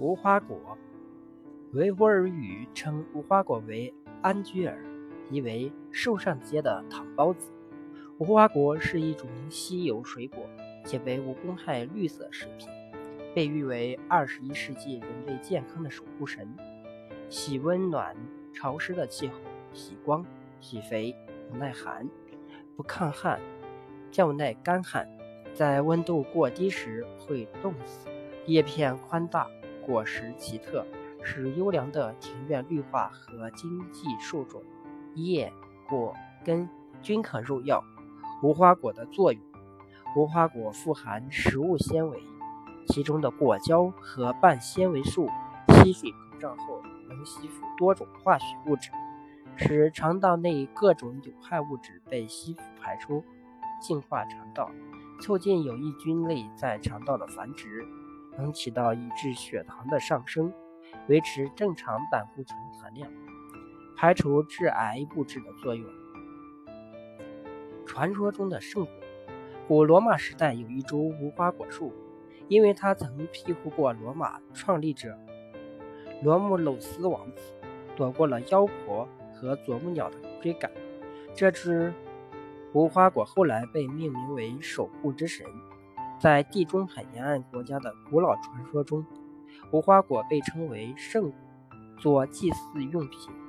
无花果，维吾尔语称无花果为安居尔，意为树上结的糖包子。无花果是一种稀有水果，且为无公害绿色食品，被誉为二十一世纪人类健康的守护神。喜温暖潮湿的气候，喜光、喜肥，不耐寒，不抗旱，较耐干旱，在温度过低时会冻死。叶片宽大。果实奇特，是优良的庭院绿化和经济树种，叶、果、根均可入药。无花果的作用：无花果富含食物纤维，其中的果胶和半纤维素吸水膨胀后能吸附多种化学物质，使肠道内各种有害物质被吸附排出，净化肠道，促进有益菌类在肠道的繁殖。能起到抑制血糖的上升，维持正常胆固醇含量，排除致癌物质的作用。传说中的圣果，古罗马时代有一株无花果树，因为它曾庇护过罗马创立者罗姆鲁斯王子，躲过了妖婆和啄木鸟的追赶。这只无花果后来被命名为守护之神。在地中海沿岸国家的古老传说中，无花果被称为圣果，做祭祀用品。